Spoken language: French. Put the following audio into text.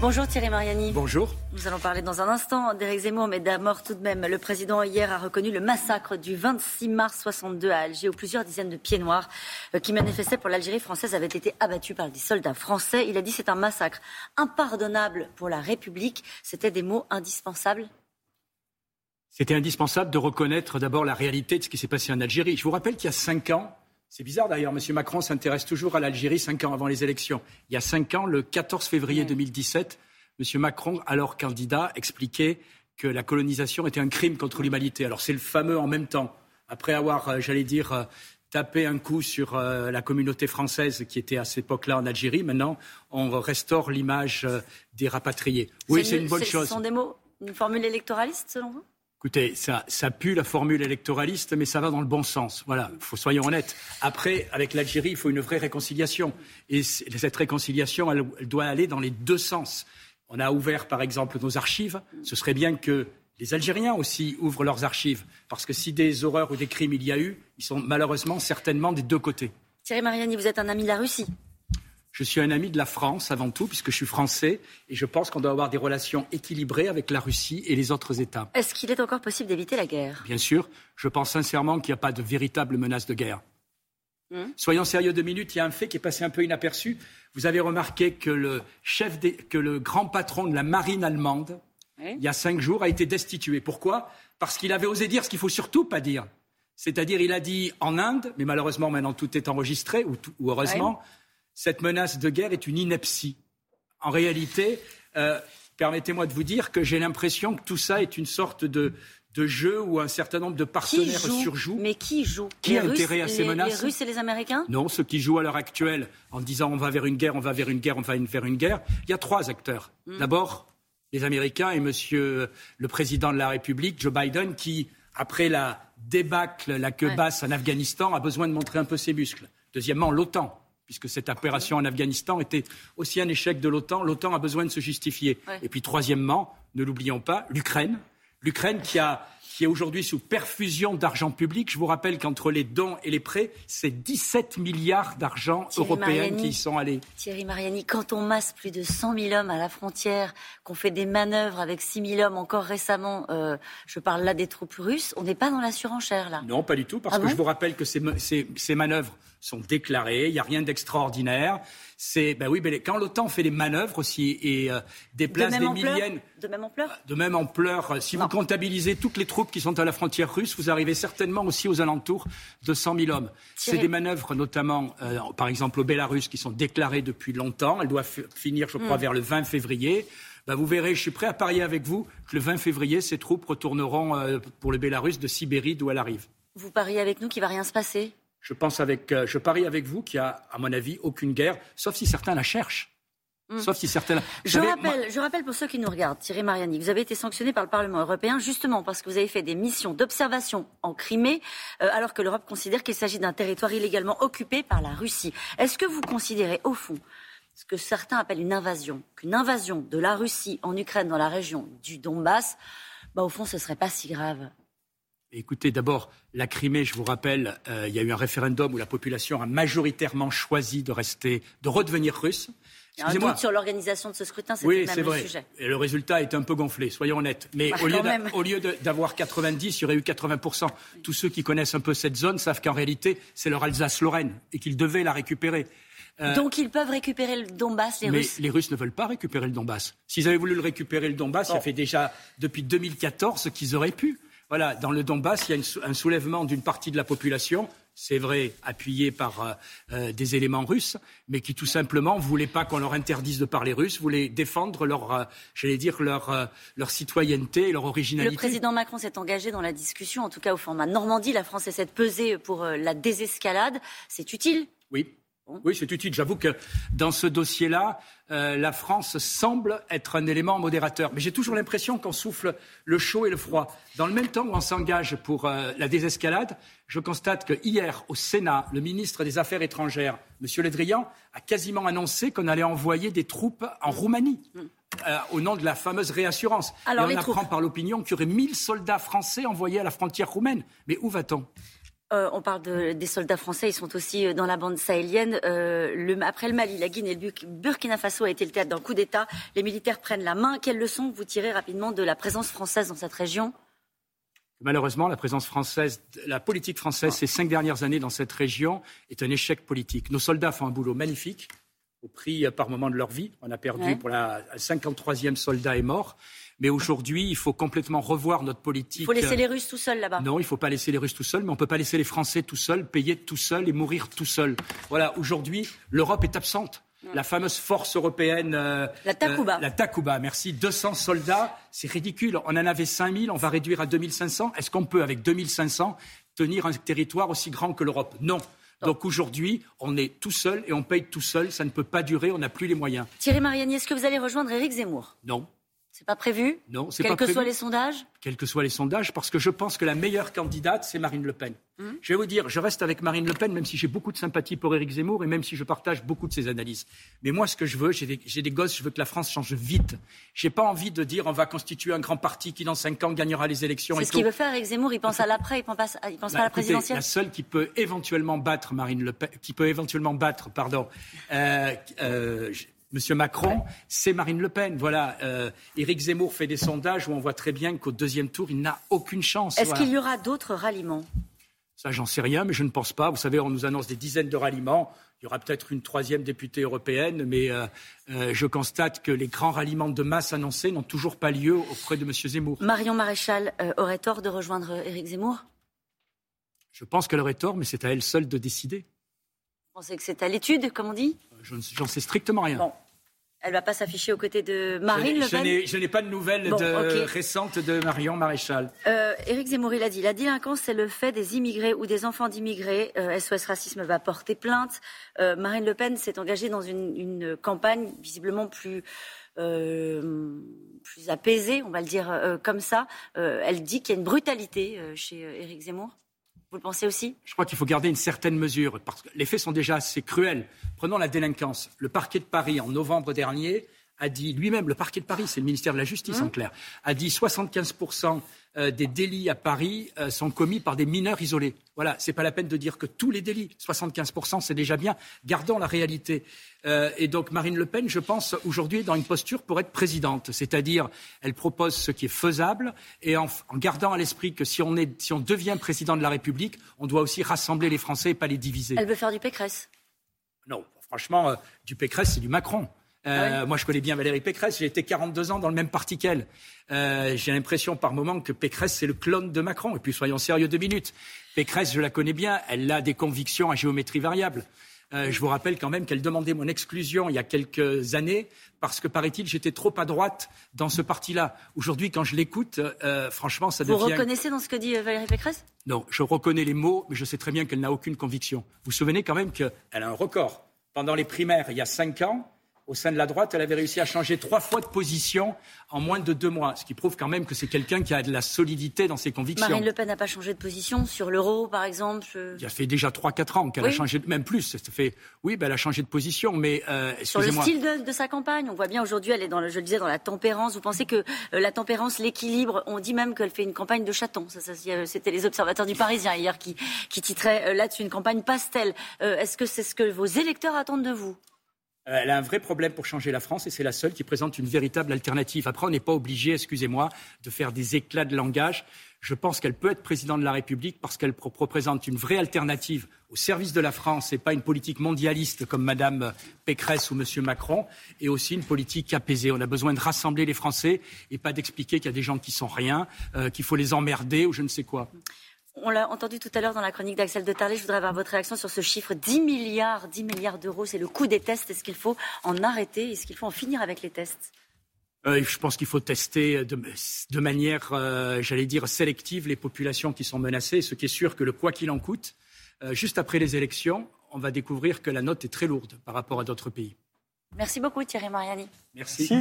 Bonjour Thierry Mariani. Bonjour. Nous allons parler dans un instant d'Éric Zemmour, mais d'abord tout de même. Le président hier a reconnu le massacre du 26 mars 62 à Alger, où plusieurs dizaines de pieds noirs euh, qui manifestaient pour l'Algérie française avaient été abattus par des soldats français. Il a dit c'est un massacre impardonnable pour la République. C'était des mots indispensables C'était indispensable de reconnaître d'abord la réalité de ce qui s'est passé en Algérie. Je vous rappelle qu'il y a cinq ans, c'est bizarre d'ailleurs, M. Macron s'intéresse toujours à l'Algérie cinq ans avant les élections. Il y a cinq ans, le 14 février 2017, M. Macron, alors candidat, expliquait que la colonisation était un crime contre l'humanité. Alors c'est le fameux en même temps. Après avoir, euh, j'allais dire, euh, tapé un coup sur euh, la communauté française qui était à cette époque-là en Algérie, maintenant on restaure l'image des rapatriés. Oui, c'est une bonne chose. Ce sont des mots, une formule électoraliste selon vous? Écoutez, ça, ça pue la formule électoraliste, mais ça va dans le bon sens. Voilà, faut, soyons honnêtes. Après, avec l'Algérie, il faut une vraie réconciliation. Et cette réconciliation, elle, doit aller dans les deux sens. On a ouvert, par exemple, nos archives. Ce serait bien que les Algériens aussi ouvrent leurs archives. Parce que si des horreurs ou des crimes il y a eu, ils sont malheureusement certainement des deux côtés. Thierry Mariani, vous êtes un ami de la Russie. Je suis un ami de la France avant tout, puisque je suis français, et je pense qu'on doit avoir des relations équilibrées avec la Russie et les autres États. Est-ce qu'il est encore possible d'éviter la guerre? Bien sûr. Je pense sincèrement qu'il n'y a pas de véritable menace de guerre. Hmm? Soyons sérieux deux minutes, il y a un fait qui est passé un peu inaperçu. Vous avez remarqué que le, chef que le grand patron de la marine allemande, il y a cinq jours, a été destitué. Pourquoi? Parce qu'il avait osé dire ce qu'il faut surtout pas dire. C'est-à-dire, il a dit en Inde, mais malheureusement maintenant tout est enregistré, ou, heureusement, cette menace de guerre est une ineptie. En réalité, euh, permettez-moi de vous dire que j'ai l'impression que tout ça est une sorte de, jeu où un certain nombre de partenaires surjouent. Mais qui joue Qui a intérêt à ces menaces Les Russes et les Américains? Non, ceux qui jouent à l'heure actuelle en disant on va vers une guerre, on va vers une guerre, on va vers une guerre. Il y a trois acteurs. Hmm. D'abord, les Américains et Monsieur le Président de la République, Joe Biden, qui, après la débâcle, la queue basse en Afghanistan, a besoin de montrer un peu ses muscles. Deuxièmement, l'OTAN puisque cette opération en Afghanistan était aussi un échec de l'OTAN. L'OTAN a besoin de se justifier. Et puis, troisièmement, ne l'oublions pas, l'Ukraine. L'Ukraine qui a qui est aujourd'hui sous perfusion d'argent public. Je vous rappelle qu'entre les dons et les prêts, c'est 17 milliards d'argent européens qui y sont allés. Thierry Mariani, quand on masse plus de 100 000 hommes à la frontière, qu'on fait des manœuvres avec 6 000 hommes encore récemment, euh, je parle là des troupes russes, on n'est pas dans la surenchère là Non, pas du tout, parce ah que je vous rappelle que ces, ces, ces manœuvres sont déclarées, il n'y a rien d'extraordinaire. C'est ben oui, ben, quand l'OTAN fait des manœuvres aussi et euh, déplace de des milliers de même ampleur, de même ampleur. Si vous comptabilisez toutes les troupes qui sont à la frontière russe, vous arrivez certainement aussi aux alentours de 100 000 hommes. C'est des manœuvres, notamment, euh, par exemple au Bélarus, qui sont déclarées depuis longtemps. Elles doivent finir, je crois, hmm. vers le 20 février. Ben, vous verrez, je suis prêt à parier avec vous que le 20 février, ces troupes retourneront euh, pour le Bélarus de Sibérie, d'où elles arrivent. Vous pariez avec nous qu'il va rien se passer? Je, pense avec, euh, je parie avec vous qu'il n'y a, à mon avis, aucune guerre, sauf si certains la cherchent. Hmm. Sauf si certains. Je, rappelle, je rappelle pour ceux qui nous regardent, Thierry Mariani, vous avez été sanctionné par le Parlement européen justement parce que vous avez fait des missions d'observation en Crimée, euh, alors que l'Europe considère qu'il s'agit d'un territoire illégalement occupé par la Russie. Est-ce que vous considérez, au fond, ce que certains appellent une invasion, qu'une invasion de la Russie en Ukraine, dans la région du Donbass, bah, au fond, ce serait pas si grave? Écoutez, d'abord, la Crimée, je vous rappelle, euh, il y a eu un référendum où la population a majoritairement choisi de rester, de redevenir russe. Il y a un doute sur l'organisation de ce scrutin, c'est oui, c'est vrai. sujet. Et le résultat est un peu gonflé, soyons honnêtes. Mais bah, au, lieu d'avoir 90, il y aurait eu 80%. Tous ceux qui connaissent un peu cette zone savent qu'en réalité, c'est leur Alsace-Lorraine et qu'ils devaient la récupérer. Euh, Donc ils peuvent récupérer le Donbass, les mais Russes? les Russes ne veulent pas récupérer le Donbass. S'ils avaient voulu le récupérer, le Donbass, ça fait déjà depuis 2014 qu'ils auraient pu. Voilà, dans le Donbass, il y a un soulèvement d'une partie de la population, c'est vrai, appuyé par euh, euh, des éléments russes, mais qui tout simplement ne voulaient pas qu'on leur interdise de parler russe, voulaient défendre leur, euh, j'allais dire, leur, leur citoyenneté et leur originalité. Le président Macron s'est engagé dans la discussion, en tout cas au format Normandie. La France essaie de peser pour la désescalade. C'est utile? Oui, oui, c'est utile. J'avoue que dans ce dossier-là, euh, la France semble être un élément modérateur. Mais j'ai toujours l'impression qu'on souffle le chaud et le froid. Dans le même temps où on s'engage pour euh, la désescalade, je constate que hier, au Sénat, le ministre des Affaires étrangères, M. Le Drian, a quasiment annoncé qu'on allait envoyer des troupes en Roumanie. Euh, au nom de la fameuse réassurance. Alors, et on apprend par l'opinion qu'il y aurait 1000 soldats français envoyés à la frontière roumaine. Mais où va-t-on? Euh, on parle des soldats français, ils sont aussi euh, dans la bande sahélienne. Euh, après le Mali, la Guinée et le Burkina Faso a été le théâtre d'un coup d'État. Les militaires prennent la main. Quelles leçons vous tirez rapidement de la présence française dans cette région? Malheureusement, la présence française, la politique française ces cinq dernières années dans cette région est un échec politique. Nos soldats font un boulot magnifique, au prix par moment de leur vie. On a perdu pour la 53e soldat est mort. Mais aujourd'hui, il faut complètement revoir notre politique. Il faut laisser les Russes tout seuls là-bas. Non, il ne faut pas laisser les Russes tout seuls, mais on ne peut pas laisser les Français tout seuls, payer tout seuls et mourir tout seuls. Voilà, aujourd'hui, l'Europe est absente. La fameuse force européenne. Euh, la Takuba. Euh, la Takuba, merci. 200 soldats, c'est ridicule. On en avait 5000, on va réduire à 2500. Est-ce qu'on peut, avec 2500, tenir un territoire aussi grand que l'Europe? Non. Donc aujourd'hui, on est tout seul et on paye tout seul. Ça ne peut pas durer, on n'a plus les moyens. Thierry Mariani, est-ce que vous allez rejoindre Éric Zemmour? Non. C'est pas prévu Non, c'est pas prévu. Quels que soient les sondages Quels que soient les sondages, parce que je pense que la meilleure candidate, c'est Marine Le Pen. Hum. Je vais vous dire, je reste avec Marine Le Pen, même si j'ai beaucoup de sympathie pour Éric Zemmour et même si je partage beaucoup de ses analyses. Mais moi, ce que je veux, j'ai des, gosses, je veux que la France change vite. J'ai pas envie de dire on va constituer un grand parti qui, dans cinq ans, gagnera les élections. C'est ce qu'il veut faire, Éric Zemmour. Il pense à l'après, il pense, il pense pas à la bah, présidentielle. La seule qui peut éventuellement battre Marine Le Pen, qui peut éventuellement battre, pardon, euh, euh, Monsieur Macron, c'est Marine Le Pen. Voilà, euh, Éric Zemmour fait des sondages où on voit très bien qu'au deuxième tour, il n'a aucune chance. Est-ce qu'il y aura d'autres ralliements? Ça, j'en sais rien, mais je ne pense pas. Vous savez, on nous annonce des dizaines de ralliements. Il y aura peut-être une troisième députée européenne, mais euh, euh, je constate que les grands ralliements de masse annoncés n'ont toujours pas lieu auprès de M. Zemmour. Marion Maréchal aurait tort de rejoindre Éric Zemmour? Je pense qu'elle aurait tort, mais c'est à elle seule de décider. Vous pensez que c'est à l'étude, comme on dit J'en sais strictement rien. Bon. Elle ne va pas s'afficher aux côtés de Marine Le Pen Je n'ai pas de nouvelles récentes de Marion Maréchal. Euh, Éric Zemmour, il a dit la délinquance, c'est le fait des immigrés ou des enfants d'immigrés. SOS euh, Racisme va porter plainte. Euh, Marine Le Pen s'est engagée dans une, campagne visiblement plus, plus apaisée, on va le dire comme ça. elle dit qu'il y a une brutalité chez Éric Zemmour. Vous le pensez aussi? Je crois qu'il faut garder une certaine mesure, parce que les faits sont déjà assez cruels. Prenons la délinquance. Le parquet de Paris, en novembre dernier, a dit lui-même, le parquet de Paris, c'est le ministère de la Justice en mmh. clair, a dit 75% euh, des délits à Paris euh, sont commis par des mineurs isolés. Voilà, c'est pas la peine de dire que tous les délits, 75%, c'est déjà bien. Gardons la réalité. Euh, et donc Marine Le Pen, je pense, aujourd'hui, est dans une posture pour être présidente. C'est-à-dire, elle propose ce qui est faisable et en, gardant à l'esprit que si on, est, si on devient président de la République, on doit aussi rassembler les Français et pas les diviser. Elle veut faire du Pécresse Non, franchement, du Pécresse, c'est du Macron. Euh, ah moi, je connais bien Valérie Pécresse. J'ai été 42 ans dans le même parti qu'elle. Euh, j'ai l'impression par moment que Pécresse, c'est le clone de Macron. Et puis, soyons sérieux deux minutes. Pécresse, je la connais bien. Elle a des convictions à géométrie variable. Euh, je vous rappelle quand même qu'elle demandait mon exclusion il y a quelques années parce que, paraît-il, j'étais trop à droite dans ce parti-là. Aujourd'hui, quand je l'écoute, franchement, ça devient... Vous reconnaissez dans ce que dit Valérie Pécresse? Non, je reconnais les mots, mais je sais très bien qu'elle n'a aucune conviction. Vous vous souvenez quand même qu'elle a un record. Pendant les primaires, il y a cinq ans, au sein de la droite, elle avait réussi à changer trois fois de position en moins de deux mois, ce qui prouve quand même que c'est quelqu'un qui a de la solidité dans ses convictions. Marine Le Pen n'a pas changé de position sur l'euro, par exemple Il a fait déjà trois, quatre ans qu'elle a changé, même plus. Ça fait, oui, ben, elle a changé de position, mais euh, sur le style de, sa campagne, on voit bien aujourd'hui, elle est dans, le, je le disais, dans la tempérance. Vous pensez que euh, la tempérance, l'équilibre, on dit même qu'elle fait une campagne de chaton. Ça, c'était les observateurs du Parisien hier qui, qui titraient euh, là-dessus une campagne pastel. Est-ce que c'est ce que vos électeurs attendent de vous? euh, elle a un vrai problème pour changer la France et c'est la seule qui présente une véritable alternative. Après, on n'est pas obligé, excusez-moi, de faire des éclats de langage. Je pense qu'elle peut être présidente de la République parce qu'elle représente une vraie alternative au service de la France et pas une politique mondialiste comme Mme Pécresse ou M. Macron, et aussi une politique apaisée. On a besoin de rassembler les Français et pas d'expliquer qu'il y a des gens qui sont rien, euh, qu'il faut les emmerder ou je ne sais quoi. On l'a entendu tout à l'heure dans la chronique d'Axel de Tarlet. Je voudrais avoir votre réaction sur ce chiffre 10 milliards, 10 milliards d'euros. C'est le coût des tests. Est-ce qu'il faut en arrêter? Est-ce qu'il faut en finir avec les tests? Euh, je pense qu'il faut tester de, manière, euh, j'allais dire, sélective les populations qui sont menacées. Ce qui est sûr que le quoi qu'il en coûte, euh, juste après les élections, on va découvrir que la note est très lourde par rapport à d'autres pays. Merci beaucoup Thierry Mariani. Merci.